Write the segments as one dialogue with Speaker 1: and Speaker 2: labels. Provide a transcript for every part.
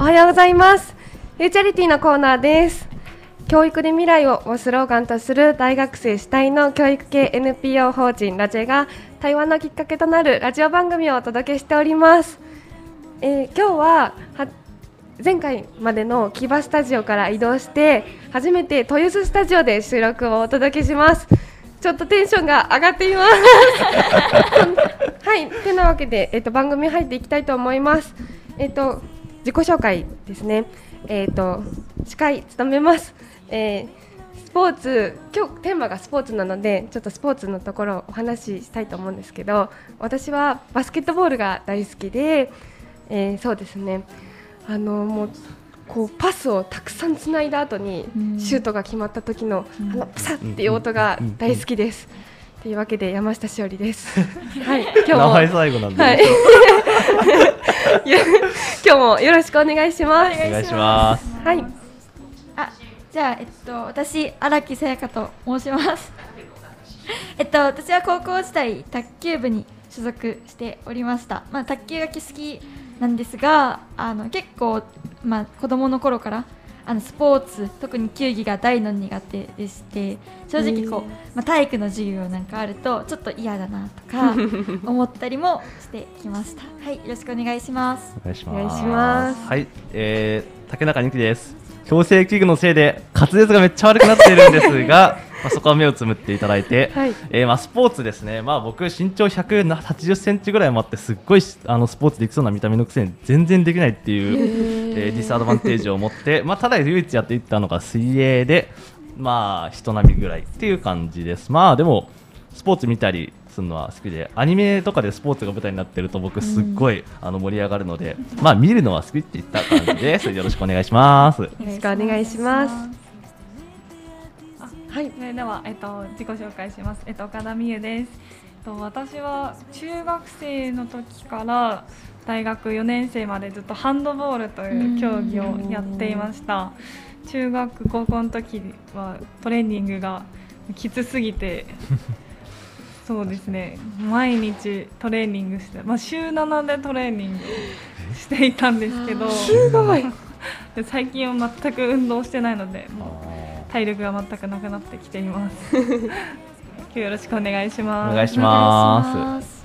Speaker 1: おはようございます。フューチャリティのコーナーです。教育で未来ををスローガンとする大学生主体の教育系 NPO 法人ラジェが対話のきっかけとなるラジオ番組をお届けしております、えー今日はは前回までの木場スタジオから移動して初めて豊洲スタジオで収録をお届けします。ちょっとテンションが上がっています。はい、てなわけで、えっと、番組入っていきたいと思います。えっと、自己紹介ですね。えっと、司会務めます。えースポーツ、今日テーマがスポーツなので、ちょっとスポーツのところをお話ししたいと思うんですけど。私はバスケットボールが大好きで、えーそうですね。あの、もう。こうパスをたくさんつないだ後にシュートが決まった時のあのパサッっていう音が大好きです。というわけで山下しおりです。はい、今日も
Speaker 2: 名前最後なんで、
Speaker 1: はい。今日もよろしくお願いします。
Speaker 2: お願いします。
Speaker 1: はい。
Speaker 3: あじゃあ、えっと、私荒木さやかと申します えっと私は高校時代卓球部に所属しておりました、まあ、卓球が好きなんですがあの結構、まあ、子供の頃からあのスポーツ特に球技が大の苦手でして正直こう、まあ、体育の授業なんかあるとちょっと嫌だなとか 思ったりもしてきましたはいよろしくお願いします
Speaker 2: お願いします。
Speaker 1: お願いします
Speaker 2: はい、えー、竹中美希です。矯正器具のせいで滑舌がめっちゃ悪くなっているんですが、まあ、そこは目をつむっていただいて、
Speaker 1: はい
Speaker 2: えーまあ、スポーツですね、まあ、僕身長180センチぐらいもあってすっごいしあのスポーツできそうな見た目のくせに全然できないっていう、えーディスアドバンテージを持って、まあ、ただ唯一やっていったのが水泳で、まあ、人並みぐらいっていう感じです。まあでもスポーツ見たりするのは好きでアニメとかでスポーツが舞台になってると僕すっごい、あの盛り上がるので、まあ見るのは好きって言った感じです。よろしくお願いします。
Speaker 1: よろしくお願いします。はい。
Speaker 4: それでは、えっと、自己紹介します。えっと、岡田美優です。えっと、私は中学生の時から大学4年生までずっとハンドボールという競技をやっていました。中学高校の時はトレーニングがきつすぎて。そうですね毎日トレーニングして、まあ、週7でトレーニングをしていたんですけど 最近は全く運動してないのでもう体力が全くなくなってきています。今日よろしくお願いし
Speaker 2: お
Speaker 4: ます。
Speaker 3: お。願いします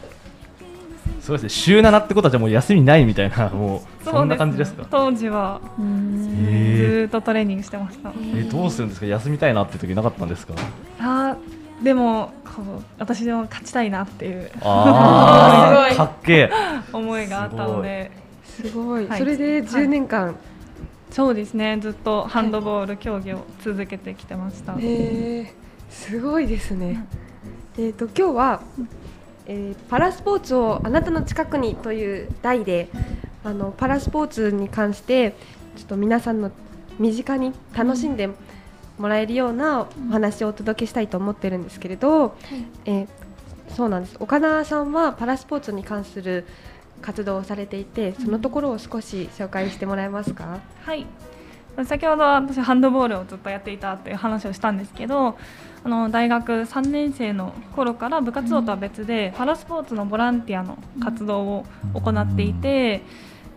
Speaker 2: そうですね。週7ってことはじゃあもう休みないみたいなもうそんな感じですか？
Speaker 4: ね当時は
Speaker 3: うーん
Speaker 4: ず
Speaker 2: え
Speaker 4: ーっとトレーニングしてました。
Speaker 2: えどうするんですか？休みたいなって時なかったんですか？
Speaker 4: あーでもこう私も勝ちたいなっていう
Speaker 2: ああ、かっけえ。
Speaker 4: 思いがあったので、
Speaker 1: すごい。
Speaker 4: はい
Speaker 1: それで10年間。
Speaker 4: そうですね。ずっとハンドボール競技を続けてきてました。
Speaker 1: へえ。すごいですね。えっと今日は、えーパラスポーツをあなたの近くにという題であのパラスポーツに関してちょっと皆さんの身近に楽しんでもらえるようなお話をお届けしたいと思ってるんですけれど、えーそうなんです岡田さんはパラスポーツに関する活動をされていてそのところを少し紹介してもらえますか、
Speaker 4: はい。先ほど私ハンドボールをずっとやっていたっていう話をしたんですけど、あの大学3年生の頃から部活動とは別で、パラスポーツのボランティアの活動を行っていて、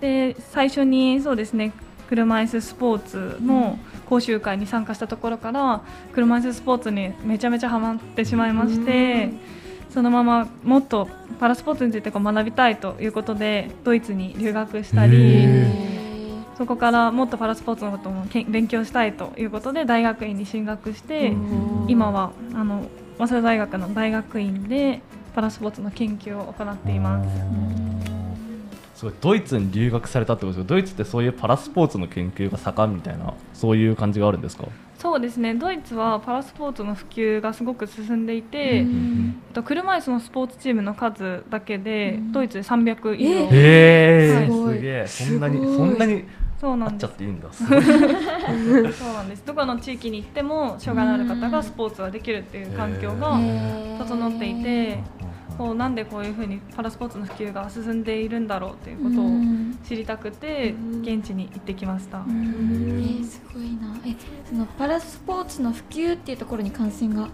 Speaker 4: で最初にそうですね。車椅子スポーツの講習会に参加したところから車椅子スポーツにめちゃめちゃハマってしまいましてそのままもっとパラスポーツについてこう学びたいということでドイツに留学したりそこからもっとパラスポーツのことも勉強したいということで大学院に進学して今はあの早稲田大学の大学院でパラスポーツの研究を行っています。
Speaker 2: すごいドイツに留学されたってことですけどドイツってそういうパラスポーツの研究が盛んみたいなそういう感じがあるんですか？
Speaker 4: そうですね。ドイツはパラスポーツの普及がすごく進んでいて、えっと車椅子のスポーツチームの数だけでドイツで300以上、
Speaker 2: へえ
Speaker 4: はい。
Speaker 2: すげえ。そんなにそんなに
Speaker 4: そう
Speaker 2: あっちゃ
Speaker 4: なんです。
Speaker 2: っていいんだ。すごい
Speaker 4: そうなんです。どこの地域に行っても障害のある方がスポーツができるっていう環境が整っていてこうなんでこういうふうにパラスポーツの普及が進んでいるんだろうということを知りたくて現地に行ってきました。
Speaker 3: えー、すごいな。えそのパラスポーツの普及っていうところに関心が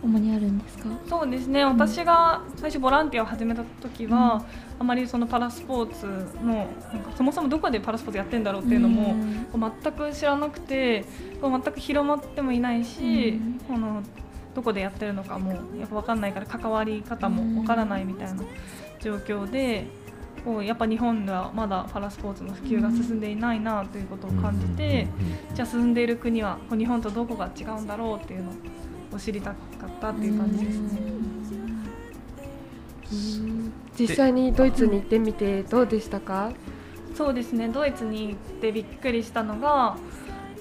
Speaker 3: 主にあるんですか？
Speaker 4: そうですね。私が最初ボランティアを始めた時は、あまりそのパラスポーツのなんかそもそもどこでパラスポーツやってんだろうっていうのも、こう全く知らなくてこう全く広まってもいないし、あのどこでやってるのかもやっぱ分かんないから関わり方も分からないみたいな状況で。こうやっぱ日本ではまだパラスポーツの普及が進んでいないなということを感じて、じゃあ進んでいる国はこう日本とどこが違うんだろうっていうのを知りたかったっていう感じですね。
Speaker 1: 実際にドイツに行ってみてどうでしたか？
Speaker 4: そうですねドイツに行ってびっくりしたのが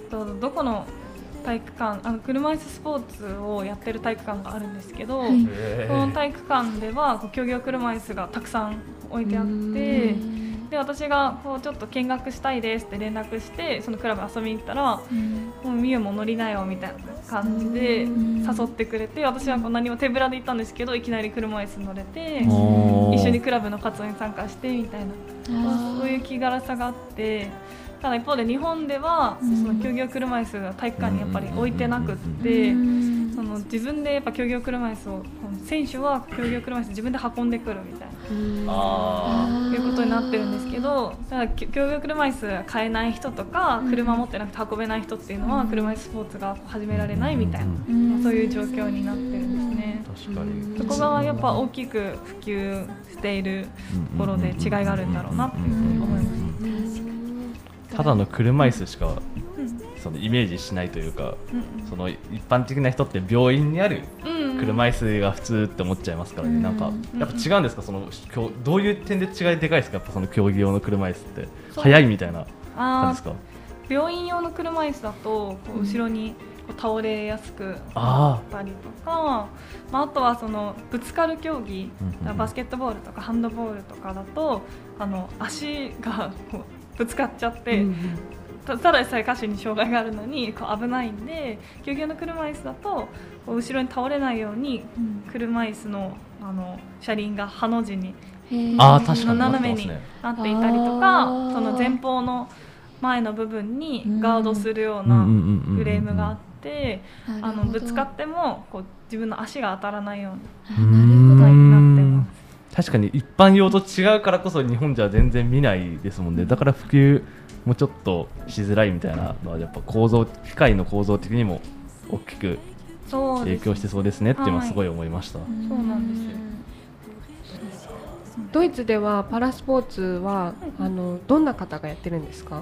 Speaker 4: どどこの体育館あの車椅子スポーツをやってる体育館があるんですけど、はい、この体育館では競技用車椅子がたくさん置いてあってで私がこうちょっと見学したいですって連絡してそのクラブ遊びに行ったら「もうみゆも乗りなよ」みたいな感じで誘ってくれて私はこう何も手ぶらで行ったんですけどいきなり車椅子乗れて一緒にクラブの活動に参加してみたいなそういう気軽さがあって。ただ一方で日本では、その競技用車椅子が体育館にやっぱり置いてなくって、その自分でやっぱ競技用車椅子を選手は競技用車椅子自分で運んでくるみたいないうことになってるんですけどただ競技用車椅子買えない人とか車持ってなくて運べない人っていうのは車椅子スポーツが始められないみたいな、そういう状況になってるんですね。確かに。そこがやっぱ大きく普及しているところで違いがあるんだろうなっていうふうに思います。
Speaker 2: ただの車椅子しか、そのイメージしないというか、その一般的な人って病院にある車椅子が普通って思っちゃいますからね、なんかやっぱ違うんですか？そのどういう点で違いでかいですか？やっぱその競技用の車椅子って。速いみたいな感じですか？
Speaker 4: 病院用の車椅子だとこう後ろに倒れやすくなったりとかまあ、あとはそのぶつかる競技、バスケットボールとかハンドボールとかだとあの足がこうぶつかっちゃって、うんただでさえ歌手に障害があるのにこう危ないんで救急の車椅子だとこう後ろに倒れないように車椅子のあの車輪がハの字に
Speaker 2: あ確かに
Speaker 4: 斜めになっていたりとかその前方の前の部分にガードするようなフレームがあってあのぶつかってもこう自分の足が当たらないように。なってます。
Speaker 2: 確かに一般用と違うからこそ日本じゃ全然見ないですもんね。だから普及もちょっとしづらいみたいなのはやっぱ構造機械の構造的にも大きく影響してそうですねっていうのはすごい思いました。
Speaker 4: そうなんです
Speaker 1: ドイツではパラスポーツはあのどんな方がやってるんですか？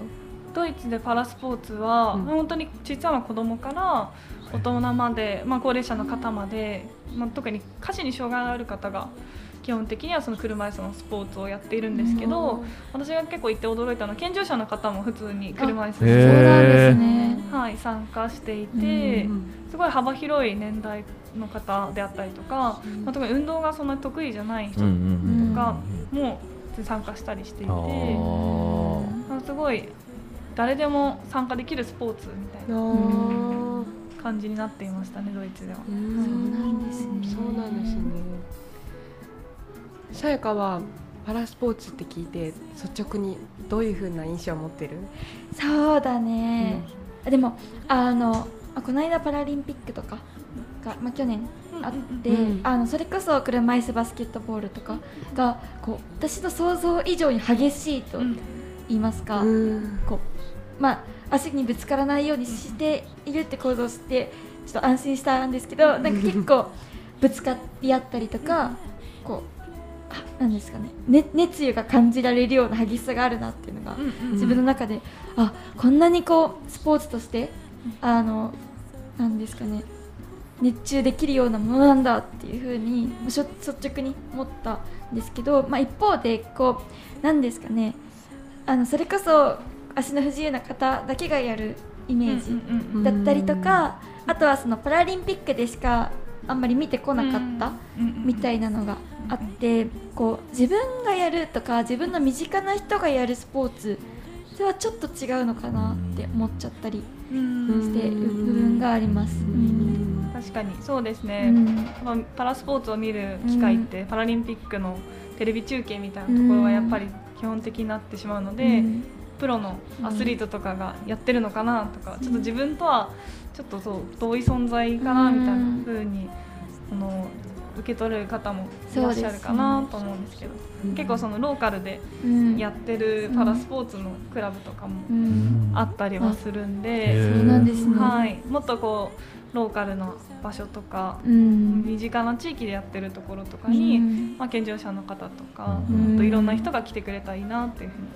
Speaker 4: ドイツでパラスポーツは、うん、本当に小さな子供から大人まで、まあ、高齢者の方まで、まあ、特に下肢に障害がある方が基本的にはその車椅子のスポーツをやっているんですけど、私が結構行って驚いたのは健常者の方も普通に車椅子
Speaker 3: で、
Speaker 4: はい、参加していて、すごい幅広い年代の方であったりとか、まあ、特に運動がそんな得意じゃない人とかも参加したりしていて、すごい誰でも参加できるスポーツみたいな感じになっていましたねドイツでは。そう
Speaker 3: なん。ですね。
Speaker 1: そうなんですね。さやかはパラスポーツって聞いて率直にどういうふうな印象を持ってる？
Speaker 3: そうだね、うん、でもあのこの間パラリンピックとかが、まあ、去年あって、うん、あのそれこそ車椅子バスケットボールとかがこう私の想像以上に激しいと言いますか、うん、こうまあ、足にぶつからないようにしているって行動してちょっと安心したんですけどなんか結構ぶつかり合ったりとかこうなんですかね。ね熱意が感じられるような激しさがあるなっていうのが、自分の中であこんなにこうスポーツとしてあのなんですかね熱中できるようなものなんだっていうふうに率直に思ったんですけど、まあ、一方でこうなんですかねあのそれこそ足の不自由な方だけがやるイメージだったりとかあとはそのパラリンピックでしかあんまり見てこなかったみたいなのがあってこう自分がやるとか自分の身近な人がやるスポーツではちょっと違うのかなって思っちゃったりしてる部分があります。
Speaker 4: 確かにそうですね、うん、パラスポーツを見る機会って、パラリンピックのテレビ中継みたいなところがやっぱり基本的になってしまうので、プロのアスリートとかがやってるのかなとか、ちょっと自分とはちょっとそう遠い存在かなみたいな風にあの受け取る方もいらっしゃるかなと思うんですけど。結構そのローカルで
Speaker 3: うん。
Speaker 4: やってるパラスポーツのクラブとかも
Speaker 3: うん。
Speaker 4: あったりはするん
Speaker 2: へ
Speaker 4: で、
Speaker 2: ー
Speaker 3: そうなんですね。
Speaker 4: はい、もっとこうローカルな場所とか
Speaker 3: うん。
Speaker 4: 身近な地域でやってるところとかに、
Speaker 3: うん。
Speaker 4: まあ、健常者の方とか、といろんな人が来てくれたらいいなっていうふうに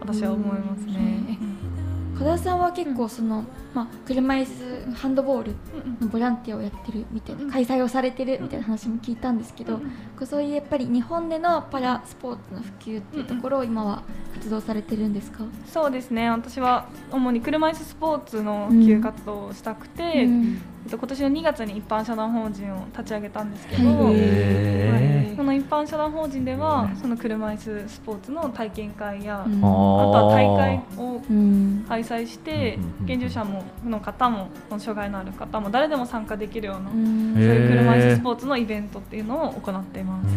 Speaker 4: 私は思いますね。
Speaker 3: うん。小田さん。は結構その、まあ、車椅子ハンドボールのボランティアをやってるみたいな開催をされてるみたいな話も聞いたんですけど、こうそういうやっぱり日本でのパラスポーツの普及っていうところを今は活動されてるんですか、
Speaker 4: そうですね。私は主に車椅子スポーツの普及活動をしたくて、
Speaker 3: うん。
Speaker 4: えっと今年の2月に一般社団法人を立ち上げたんですけど、
Speaker 3: はい。
Speaker 2: へ
Speaker 4: その一般社団法人ではその車椅子スポーツの体験会や、
Speaker 3: うん。
Speaker 4: あとは大会を
Speaker 3: うん。
Speaker 4: 開催して
Speaker 2: うんうんうん
Speaker 4: 健常者もの方も障害のある方も誰でも参加できるような、
Speaker 3: うん。
Speaker 4: そういう車椅子スポーツのイベントっていうのを行っています。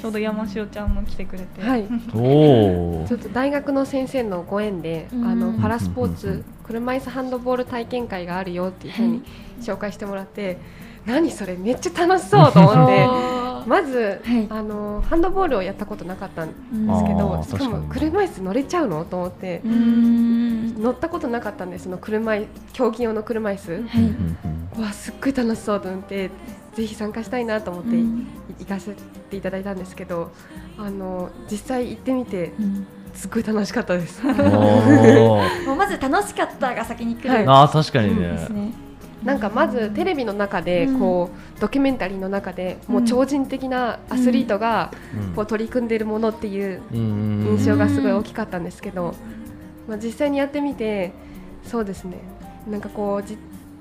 Speaker 4: ちょうど山塩ちゃんも来てくれて、
Speaker 1: はい。ちょっと大学の先生のご縁で、
Speaker 3: うん。
Speaker 1: あのパラスポーツ車椅子ハンドボール体験会があるよっていうふうに紹介してもらって、何それめっちゃ楽しそうと思って
Speaker 3: あ
Speaker 1: まず、
Speaker 3: はい。
Speaker 1: あのハンドボールをやったことなかったんです
Speaker 3: うん
Speaker 1: け
Speaker 2: あ
Speaker 1: ど
Speaker 2: ー
Speaker 1: しかも車椅子乗れちゃうの？と思って
Speaker 3: う、ん。
Speaker 1: 乗ったことなかったんでその車椅競技用の車椅子、
Speaker 3: はい。
Speaker 1: わすっごい楽しそうと思ってぜひ参加したいなと思って、
Speaker 3: うん
Speaker 1: 行かせていただいたんですけどあの実際行ってみて
Speaker 3: うん。
Speaker 1: すっごい楽しかったです。
Speaker 3: もうまず楽しかったが先に来る、
Speaker 1: はい。
Speaker 2: あー確かに
Speaker 3: です
Speaker 2: ね。
Speaker 3: ね。
Speaker 1: なんかまずテレビの中で
Speaker 3: うん。
Speaker 1: こうドキュメンタリーの中でもう超人的なアスリートがこう取り組んでいるものっていう
Speaker 2: うん。
Speaker 1: 印象がすごい大きかったんですけど、まあ、実際にやってみてそうですね。なんかこうじ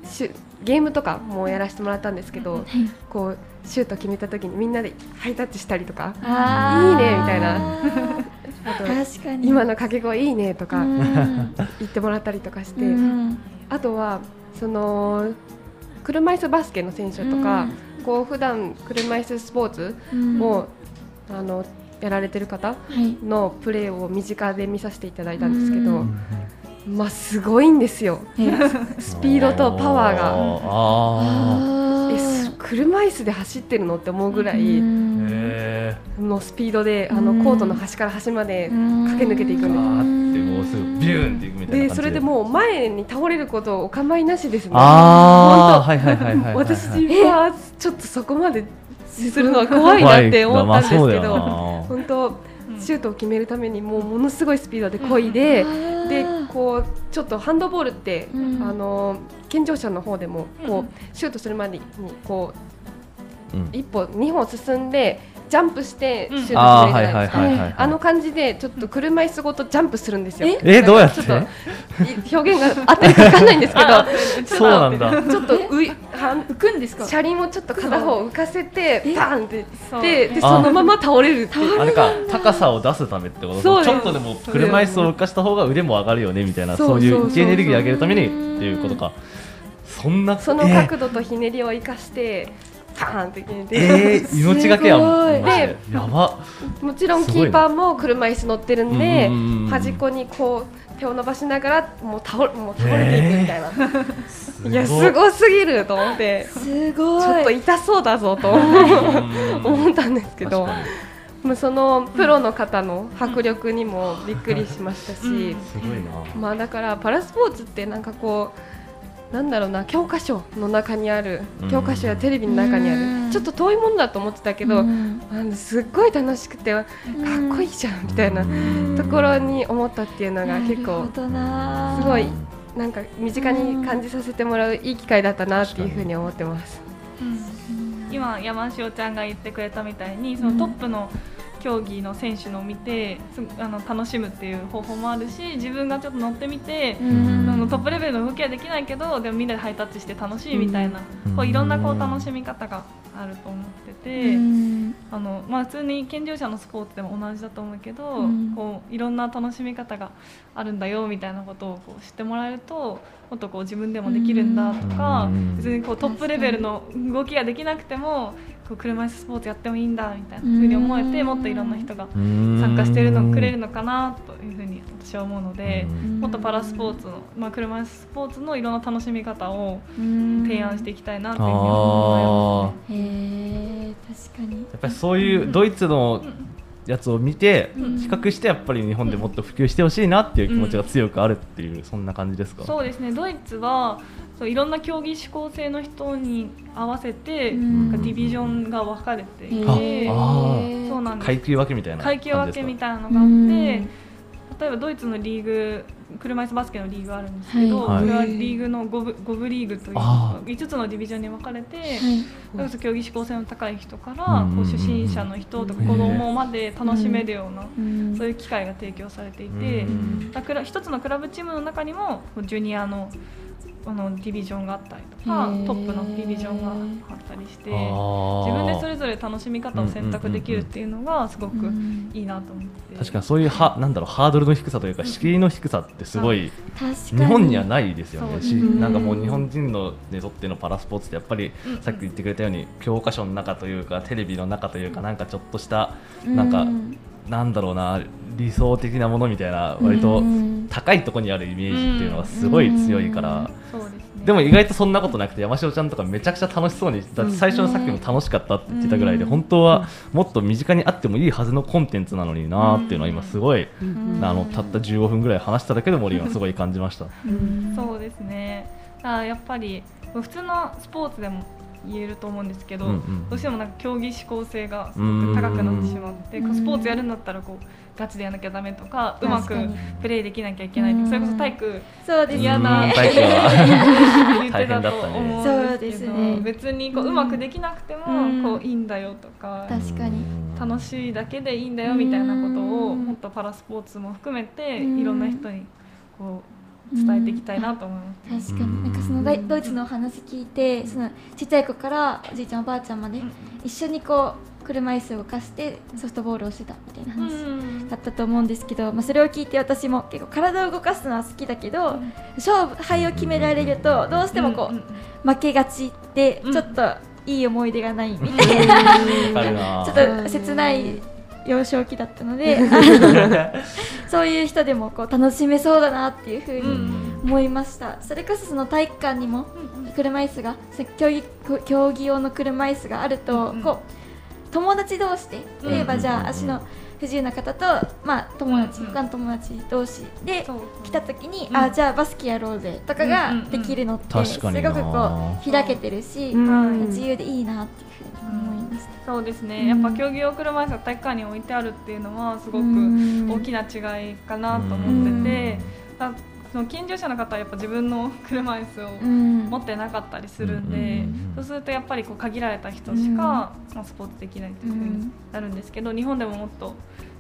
Speaker 1: シュゲームとかもやらせてもらったんですけど
Speaker 3: はい。
Speaker 1: こうシュート決めた時にみんなでハイタッチしたりとかいいねみたいな。あと
Speaker 3: 確かに。
Speaker 1: 今の掛け声いいねとか
Speaker 3: うん。
Speaker 1: 言ってもらったりとかして、
Speaker 3: うん。
Speaker 1: あとはその車椅子バスケの選手とか、こう普段車椅子スポーツ
Speaker 3: うん。
Speaker 1: を、あのやられてる方
Speaker 3: はい。
Speaker 1: のプレーを身近で見させていただいたんですけど、
Speaker 3: うん。
Speaker 1: まあすごいんですよ。スピードとパワーが。
Speaker 2: あ
Speaker 1: えす車椅子で走ってるのって思うぐら
Speaker 3: う
Speaker 1: いのスピードであ
Speaker 3: うん。
Speaker 1: のコートの端から端まで
Speaker 3: うん。
Speaker 1: 駆け抜けていくんです
Speaker 2: もうすぐビューンっていくみたいな感じ
Speaker 1: で。それでもう前に倒れることをお構いなしですね
Speaker 2: ああはいはいはいはいは
Speaker 1: 私はちょっとそこまでするのは怖いなって思ったんですけど、本当
Speaker 4: うん。
Speaker 1: シュートを決めるためにもうものすごいスピードで漕いで、で
Speaker 3: う
Speaker 1: こうちょっとハンドボールって、
Speaker 3: うん。
Speaker 1: あの健常者の方でもこう、
Speaker 4: うん。
Speaker 1: シュートするまでにこう
Speaker 2: うん。
Speaker 1: 一歩二歩進んでジャンプしてシュートするじいであの感じでちょっと車椅子ごとジャンプするんですよ。
Speaker 2: えどうやって？
Speaker 1: ちょっとい表現が合ってるかわかんないんですけど、
Speaker 2: そうなんだ。
Speaker 1: ちょっとういはん
Speaker 3: 浮くんですか？
Speaker 1: 車輪をちょっと片方浮かせて
Speaker 3: え？
Speaker 1: パーンってでで
Speaker 2: あ
Speaker 1: そのまま倒れるっていう。
Speaker 2: あれか高さを出すためってこと？
Speaker 1: そうです。
Speaker 2: ちょっとでも車椅子を浮かした方が腕も上がるよねみたいなそうい
Speaker 1: そう
Speaker 2: エネルギーを上げるためにっていうことかそんな
Speaker 1: その
Speaker 2: えー
Speaker 1: 角度とひねりを生かしてパーンって決めて、
Speaker 2: えー、命がけやもん。
Speaker 3: すごい。
Speaker 2: マジで。やば。
Speaker 1: もちろんキーパーも車椅子乗ってるんで端っこにこう手を伸ばしながらもう倒れもう倒れていくみたいな、いやすごすぎると思って
Speaker 3: すごい。
Speaker 1: ちょっと痛そうだぞと
Speaker 2: うん
Speaker 1: 思ったんですけど
Speaker 2: 確かに。
Speaker 1: まあそのプロの方の迫力にもびっくりしましたし、
Speaker 4: うん。
Speaker 1: まあだからパラスポーツってなんかこうなんだろうな教科書の中にある
Speaker 2: うん。
Speaker 1: 教科書やテレビの中にあ
Speaker 3: うん。
Speaker 1: るちょっと遠いものだと思ってたけど、すっごい楽しくてかっこいいじゃんみたいな
Speaker 2: うん。
Speaker 1: ところに思ったっていうのが結構すごいなんか身近に感じさせてもらういい機会だったなっていうふうに思ってます。
Speaker 4: 今山塩ちゃんが言ってくれたみたいにそのトップの競技の選手のを見てすあの楽しむっていう方法もあるし自分がちょっと乗ってみて、
Speaker 3: うん。
Speaker 4: あのトップレベルの動きはできないけどでもみんなでハイタッチして楽しいみたいな、
Speaker 2: うん。
Speaker 4: こういろんなこう楽しみ方があると思ってて。
Speaker 3: うん。
Speaker 4: あのまあ、普通に健常者のスポーツでも同じだと思うけど、
Speaker 3: うん。
Speaker 4: こういろんな楽しみ方があるんだよみたいなことをこう知ってもらえるともっとこう自分でもできるんだとか、
Speaker 2: うん。
Speaker 4: 別にこうトップレベルの動きができなくてもこう車椅子スポーツやってもいいんだみたいなふうに思えて
Speaker 3: うん。
Speaker 4: もっといろんな人が
Speaker 2: 参
Speaker 4: 参加してるのくれるのかなというふうに私は思うので
Speaker 2: うん。
Speaker 4: もっとパラスポーツの、まあ、車椅子スポーツのいろんな楽しみ方を提案していきたいなというふうに思いますね。
Speaker 3: へえ確かに。
Speaker 2: やっぱりそういうドイツのやつを見て
Speaker 4: うん。
Speaker 2: 比較してやっぱり日本でもっと普及してほしいなっていう気持ちが強くあるっていうそんな感じですか？
Speaker 4: そうですね。ドイツはそういろんな競技指向性の人に合わせて、
Speaker 3: うん。
Speaker 4: なんかディビジョンが分かれてい
Speaker 2: あ
Speaker 4: て
Speaker 2: あ
Speaker 4: そうなんです。
Speaker 2: 階級分けみたいな感
Speaker 4: 階級分けみたいなのがあって例えばドイツのリーグ車椅子バスケのリーグがあるんですけど、
Speaker 2: はい。
Speaker 4: それはリーグの 5, 部5部リーグという
Speaker 2: あ
Speaker 4: 5つのディビジョンに分かれて、
Speaker 3: はい。
Speaker 4: 競技指向性の高い人から、こう初心者の人とか子供まで楽しめるような、
Speaker 3: うん。
Speaker 4: そういう機会が提供されていて、
Speaker 2: うん。
Speaker 4: だから一つのクラブチームの中にもジュニアのあのディビジョンがあったりとかトップのディビジョンがあったりして自分でそれぞれ楽しみ方を選択できるっていうのがすごく
Speaker 3: うん。
Speaker 4: いいなと思って。
Speaker 2: 確かにそういうはなんだろうハードルの低さというか敷居の低さってすごい
Speaker 3: 確かに
Speaker 2: 日本にはないですよね。しなんかもう日本人のにとってのパラスポーツってやっぱり
Speaker 4: うん。
Speaker 2: さっき言ってくれたように教科書の中というかテレビの中というかなんかちょっとした
Speaker 3: うん。
Speaker 2: なんかなんだろうな理想的なものみたいな割と
Speaker 3: うん。
Speaker 2: 高いところにあるイメージっていうのがすごい強いから。
Speaker 4: で
Speaker 2: も意外とそんなことなくて山椒ちゃんとかめちゃくちゃ楽しそうにだって最初のさっきも楽しかったって言ってたぐらいで
Speaker 4: うん。
Speaker 2: 本当はもっと身近にあってもいいはずのコンテンツなのになーっていうのは今すごい
Speaker 1: うん。
Speaker 2: あのたった15分ぐらい話しただけでも俺今すごい感じました。
Speaker 3: うん。
Speaker 4: そうですね。だからやっぱり普通のスポーツでも言えると思うんですけど、
Speaker 2: うんうん
Speaker 4: どうしてもなんか競技指向性がすごく高くなってしまってスポーツやるんだったらこうガチでやらなきゃダメとかうまくプレーできなきゃいけないとかそれこそ体育
Speaker 3: そうです
Speaker 4: 嫌な
Speaker 2: うん。体育は
Speaker 4: 言ってたと思うん
Speaker 3: そう
Speaker 4: でけど、
Speaker 3: ね。
Speaker 4: 別にこううまくできなくても
Speaker 3: うん。
Speaker 4: こういいんだよとか
Speaker 3: 確かに。
Speaker 4: 楽しいだけでいいんだよみたいなことを
Speaker 3: うん。
Speaker 4: もっとパラスポーツも含めて
Speaker 3: うん。
Speaker 4: いろんな人にこう伝えていきたいなと思います。
Speaker 3: 確かに。なんかそのドイツのお話聞いてそのちっちゃい子からおじいちゃんおばあちゃんまで一緒にこう車椅子を動かしてソフトボールをしてたみたいな話
Speaker 4: うん。
Speaker 3: だったと思うんですけど、まあ、それを聞いて私も結構体を動かすのは好きだけど、勝負敗を決められるとどうしてもこう、負けがちで
Speaker 4: うん。
Speaker 3: ちょっといい思い出がないみたいな、ちょっと切ない幼少期だったので そういう人でもこう楽しめそうだなっていうふう
Speaker 2: う
Speaker 3: に
Speaker 2: ん。
Speaker 3: 思いました。それこそその体育館にも車椅子がせ競技競技用の車椅子があると、こう友達同士で例えばじゃあ足の不自由な方と、まあ、友達、
Speaker 4: うんうん。
Speaker 3: 他の友達同士で来た時に、
Speaker 4: うん。
Speaker 3: あじゃあバスケやろうぜとか
Speaker 4: うん
Speaker 3: ができるのって、
Speaker 2: 確
Speaker 3: すごくこう開けてるし、
Speaker 1: うん。
Speaker 3: 自由でいいなっていうふうに思いました。
Speaker 4: そうですね、
Speaker 3: うん。
Speaker 4: やっぱ競技用車椅子が体育館に置いてあるっていうのはすごく
Speaker 3: うん。
Speaker 4: 大きな違いかなと思ってて、あその健常者の方はやっぱ自分の車椅子を
Speaker 3: うん。
Speaker 4: 持ってなかったりするんで、そうするとやっぱりこう限られた人しか、まあ、スポーツできないというふうになるんですけど、日本でももっと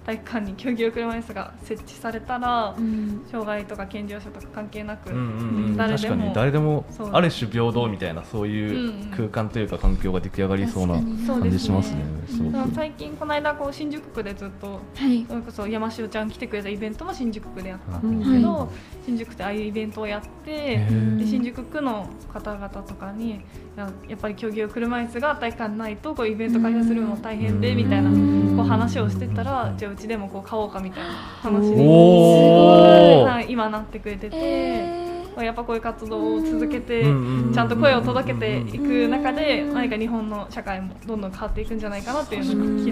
Speaker 4: 体育館に競技用車椅子が設置されたら、
Speaker 3: うん。
Speaker 4: 障害とか健常者とか関係なく、
Speaker 2: うんうんうん。
Speaker 4: 誰でも。
Speaker 2: 確かに。誰でもある種平等みたいなそういう空間というか環境が出来上がりそうな感じしますね。
Speaker 3: すね。
Speaker 4: 最近この間こう新宿区でずっと
Speaker 3: はい。
Speaker 4: それこそ山城ちゃん来てくれたイベントも新宿区でやった
Speaker 2: うん
Speaker 4: んですけど、
Speaker 3: は
Speaker 4: 新宿でああいうイベントをやってで新宿区の方々とかにややっぱり競技用車椅子が体育館ないとこうイベント開催するのも大変でみたいな
Speaker 2: うん
Speaker 4: こう話をしてたらじゃあうちでもこう買おうかみたいな話にはい今なってくれてて。
Speaker 3: え
Speaker 4: やっぱこういう活動を続けて
Speaker 2: うん
Speaker 4: ちゃんと声を届けていく中で
Speaker 3: うん
Speaker 4: 何か日本の社会もどんどん変わっていくんじゃないかなっていう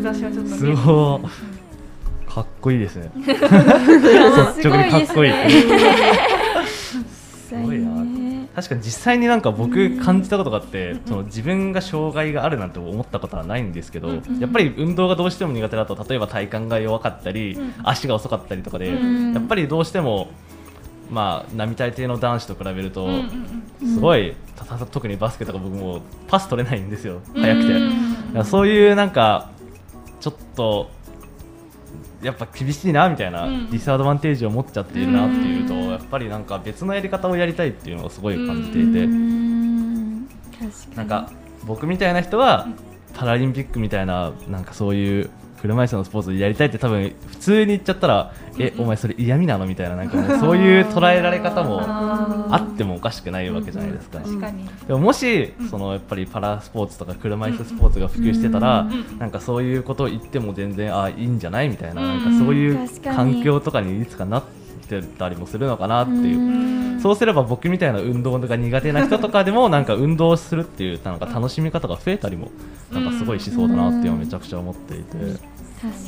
Speaker 4: 兆しはちょっと
Speaker 2: す
Speaker 4: 見えて。
Speaker 2: ごい。かっこいいですね。
Speaker 3: ー
Speaker 2: 率直にかっこいい。
Speaker 3: すごい
Speaker 2: すごいな。
Speaker 3: ね
Speaker 2: 確かに実際になんか僕感じたことがあって、その自分が障害があるなんて思ったことはないんですけど、
Speaker 4: うん
Speaker 2: やっぱり運動がどうしても苦手だと例えば体幹が弱かったり、
Speaker 4: うん。
Speaker 2: 足が遅かったりとかで、
Speaker 3: うん。
Speaker 2: やっぱりどうしてもまあ並大抵の男子と比べると、すごい特にバスケとか僕もパス取れないんですよ。
Speaker 4: うん。
Speaker 2: 速くて、そういうなんかちょっとやっぱ厳しいなみたいな
Speaker 4: うん。
Speaker 2: ディスアドバンテージを持っちゃっているなっていうと、
Speaker 4: うん。
Speaker 2: やっぱりなんか別のやり方をやりたいっていうのをすごい感じていて、なんか僕みたいな人はパラリンピックみたいななんかそういう車椅子のスポーツやりたいって多分普通に言っちゃったらえお前それ嫌味なのみたいななんかそういう捉えられ方もあってもおかしくないわけじゃないですか。
Speaker 4: 確かに。
Speaker 2: でももし、そのやっぱりパラスポーツとか車椅子スポーツが普及してたら、
Speaker 4: ん
Speaker 2: なんかそういうことを言っても全然あいいんじゃないみたいな,、
Speaker 4: うん
Speaker 2: なん。かそういう環境とかにいつかなってたりもするのかなっていう。
Speaker 3: うん。
Speaker 2: そうすれば僕みたいな運動が苦手な人とかでもなんか運動するっていうなんか楽しみ方が増えたりもなんかすごいしそうだなっていうのをめちゃくちゃ思っていて。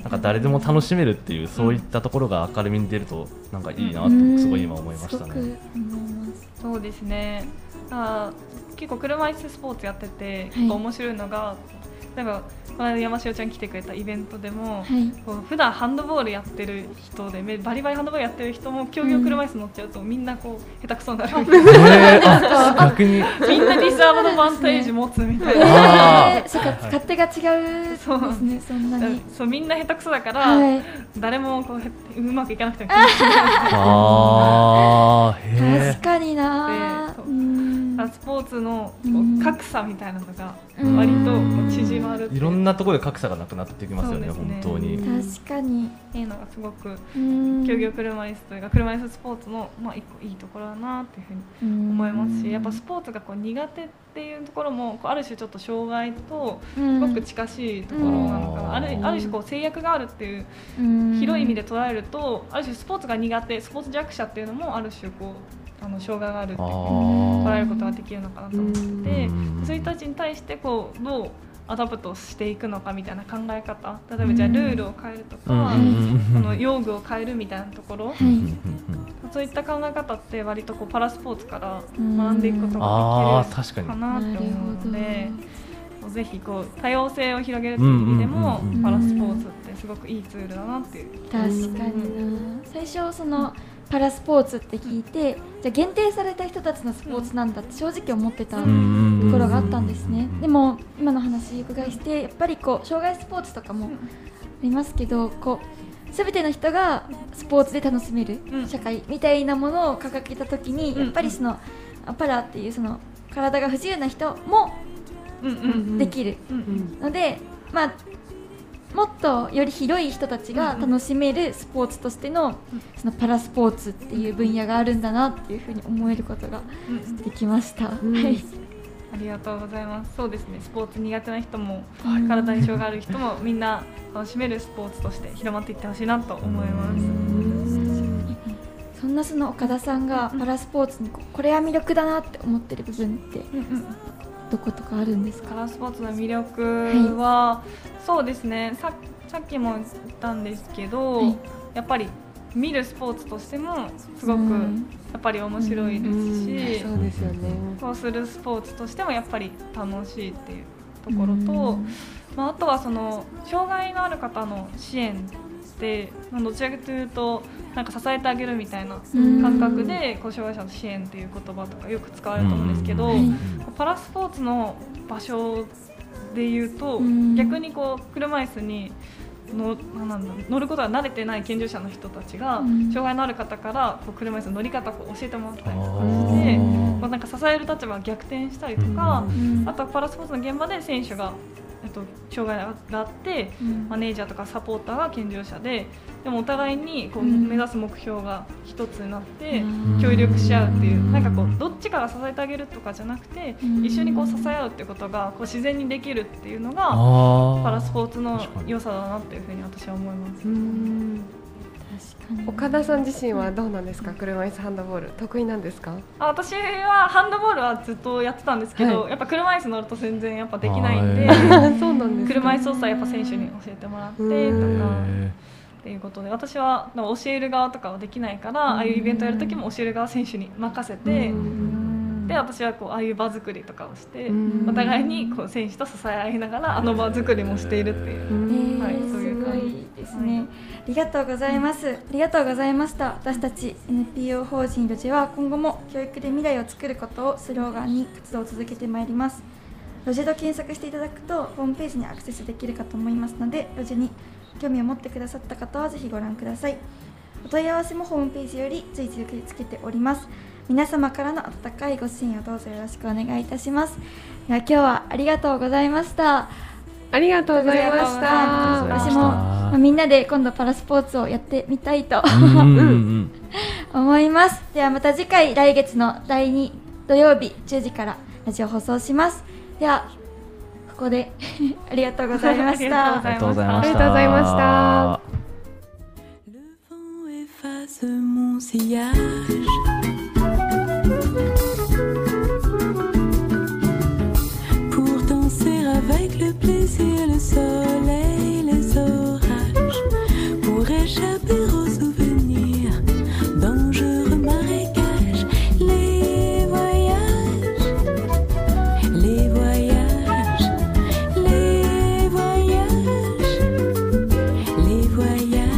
Speaker 2: なんか誰でも楽しめるっていうそういったところが明るみに出るとなんかいいなとすごい今思いましたね。
Speaker 3: すごく思います。
Speaker 4: そうですね。あー結構車椅子スポーツやってて、
Speaker 3: い。
Speaker 4: 結構面白いのがなんかこの間山城ちゃん来てくれたイベントでも、
Speaker 3: はい。
Speaker 4: こう普段ハンドボールやってる人でめバリバリハンドボールやってる人も競技用車椅子乗っちゃうと、みんなこう下手くそになる。みたいな
Speaker 2: えーあ逆に。
Speaker 4: みんなディスアドバンテージ持つみたいな。
Speaker 3: えー、そっか勝手が違うです
Speaker 4: そう
Speaker 3: ねそんなに。
Speaker 4: そうみんな下手くそだから、
Speaker 3: はい。
Speaker 4: 誰もこうへうまくいかなくても
Speaker 2: あーへ
Speaker 3: 確かにな
Speaker 4: スポーツの格差みたいなのが
Speaker 3: うん。
Speaker 4: 割と縮まるって
Speaker 2: いろんなところで格差がなくなってきますよね
Speaker 4: ね。
Speaker 2: 本当に。
Speaker 3: 確かに。
Speaker 4: いうのがすごく
Speaker 3: うん
Speaker 4: 競技用車椅子というか車椅子スポーツのまあ一個いいところだなっていうふうに思いますしやっぱスポーツがこう苦手っていうところもこうある種ちょっと障害とすごく近しいところなのかな、
Speaker 2: うん。
Speaker 4: あるある種こう制約があるっていう
Speaker 3: うん。
Speaker 4: 広い意味で捉えるとある種スポーツが苦手スポーツ弱者っていうのもある種こうあの障害があるっていう
Speaker 2: あ
Speaker 4: 捉え
Speaker 2: ー
Speaker 4: ることができるのかなと思ってて
Speaker 2: うん。
Speaker 4: そういう人たちに対してこうどう adapt していくのかみたいな考え方例えばじゃあルールを変えるとか、
Speaker 2: うん。うんうん
Speaker 4: この用具を変えるみたいなところ、
Speaker 3: はい
Speaker 4: そういった考え方って割とこうパラスポーツから
Speaker 3: うん。
Speaker 4: 学んでいくことができ
Speaker 2: 確かに
Speaker 4: るかなって思うので。ぜひこう多様性を広げるという意味でも
Speaker 2: うんうんうん
Speaker 3: うん。
Speaker 4: パラスポーツってすごくいいツールだなっていう。
Speaker 3: 確かにな。最初そのパラスポーツって聞いてじゃあ限定された人たちのスポーツなんだって正直思ってたと
Speaker 2: うん。
Speaker 3: ころがあったんですね。でも今の話お伺いしてやっぱりこう障害スポーツとかもありますけどこう全ての人がスポーツで楽しめる
Speaker 4: うん。
Speaker 3: 社会みたいなものを掲げた時に
Speaker 4: うん。
Speaker 3: やっぱりそのあパラっていうその体が不自由な人もできるので、まあ、もっとより広い人たちが楽しめるスポーツとしてのそのパラスポーツっていう分野があるんだなっていうふうに思えることが
Speaker 4: うん
Speaker 3: できました。
Speaker 1: ん
Speaker 3: はい
Speaker 4: ありがとうございます。そうですね。スポーツ苦手な人も、
Speaker 3: はい
Speaker 4: 体に障害ある人もみんな楽しめるスポーツとして広まっていってほしいなと思います。
Speaker 3: そんなその岡田さんがパラスポーツにこれは魅力だなって思ってる部分ってどことかあるんですか？
Speaker 4: パラスポーツの魅力は、そうですね。ささっきも言ったんですけど、
Speaker 3: はい
Speaker 4: やっぱり見るスポーツとしてもすごく
Speaker 3: うん
Speaker 4: やっぱり面白いですし、
Speaker 1: そうですよね。
Speaker 4: こうするスポーツとしてもやっぱり楽しいっていうところと。まあ、あとはその障害のある方の支援まあ、どちらかというとなんか支えてあげるみたいな感覚でこう障害者の支援っていう言葉とかよく使われると思うんですけど、
Speaker 3: はい。
Speaker 4: パラスポーツの場所で言うと
Speaker 3: うん。
Speaker 4: 逆にこう車椅子にのなん乗ることが慣れてない健常者の人たちが
Speaker 3: うん。
Speaker 4: 障害のある方からこう車椅子の乗り方を教えてもらったりとか
Speaker 2: あ
Speaker 4: して
Speaker 2: ー
Speaker 4: こうなんか支える立場が逆転したりとか。
Speaker 3: うん。
Speaker 4: あとはパラスポーツの現場で選手が、えっと、障害があって
Speaker 3: うん。
Speaker 4: マネージャーとかサポーターが健常者ででもお互いにこう
Speaker 3: うん。
Speaker 4: 目指す目標が一つになって
Speaker 3: うん。
Speaker 4: 協力し合うっていうなんかこうどっちかが支えてあげるとかじゃなくて
Speaker 3: うん。
Speaker 4: 一緒にこう支え合うっていうことがこう自然にできるっていうのがパラスポーツの良さだなっていうふうに私は思います。
Speaker 1: 岡田さん自身はどうなんですか？車椅子ハンドボール。得意なんですか？
Speaker 4: あ私はハンドボールはずっとやってたんですけど、
Speaker 1: はい。
Speaker 4: やっぱ車椅子乗ると全然やっぱできないんで
Speaker 1: そうなんですか。
Speaker 4: 車椅子操作やっぱ選手に教えてもらってとか。
Speaker 2: へ
Speaker 4: っていうことで私は教える側とかはできないから、ああいうイベントやる時も教える側選手に任せて、
Speaker 3: うん
Speaker 4: で私はこうああいう場作りとかをして、
Speaker 1: うん。
Speaker 4: お互いにこう選手と支え合いながらあの場作りもしているっていう。
Speaker 1: うん。
Speaker 4: はい
Speaker 3: えー
Speaker 4: そういう
Speaker 3: すごいですね、ありがとうございます、ありがとうございました。私たち NPO 法人ロジは今後も教育で未来を作ることをスローガンに活動を続けてまいります。ロジェと検索していただくとホームページにアクセスできるかと思いますのでロジェに興味を持ってくださった方はぜひご覧ください。お問い合わせもホームページより随時受け付けております皆様からの温かいご支援をどうぞよろしくお願いいたします。では今日はありがとうございました。
Speaker 1: ありがとうございました。
Speaker 2: ました。
Speaker 3: 私も、まあみんなで今度パラスポーツをやってみたいと。思います。ではまた次回来月の第2土曜日10時からラジオ放送します。ではここでありがとうございました。
Speaker 2: ありがとうございました。
Speaker 1: ありがとうございました。
Speaker 5: avec le plaisir, le soleil, les orages. Pour échapper aux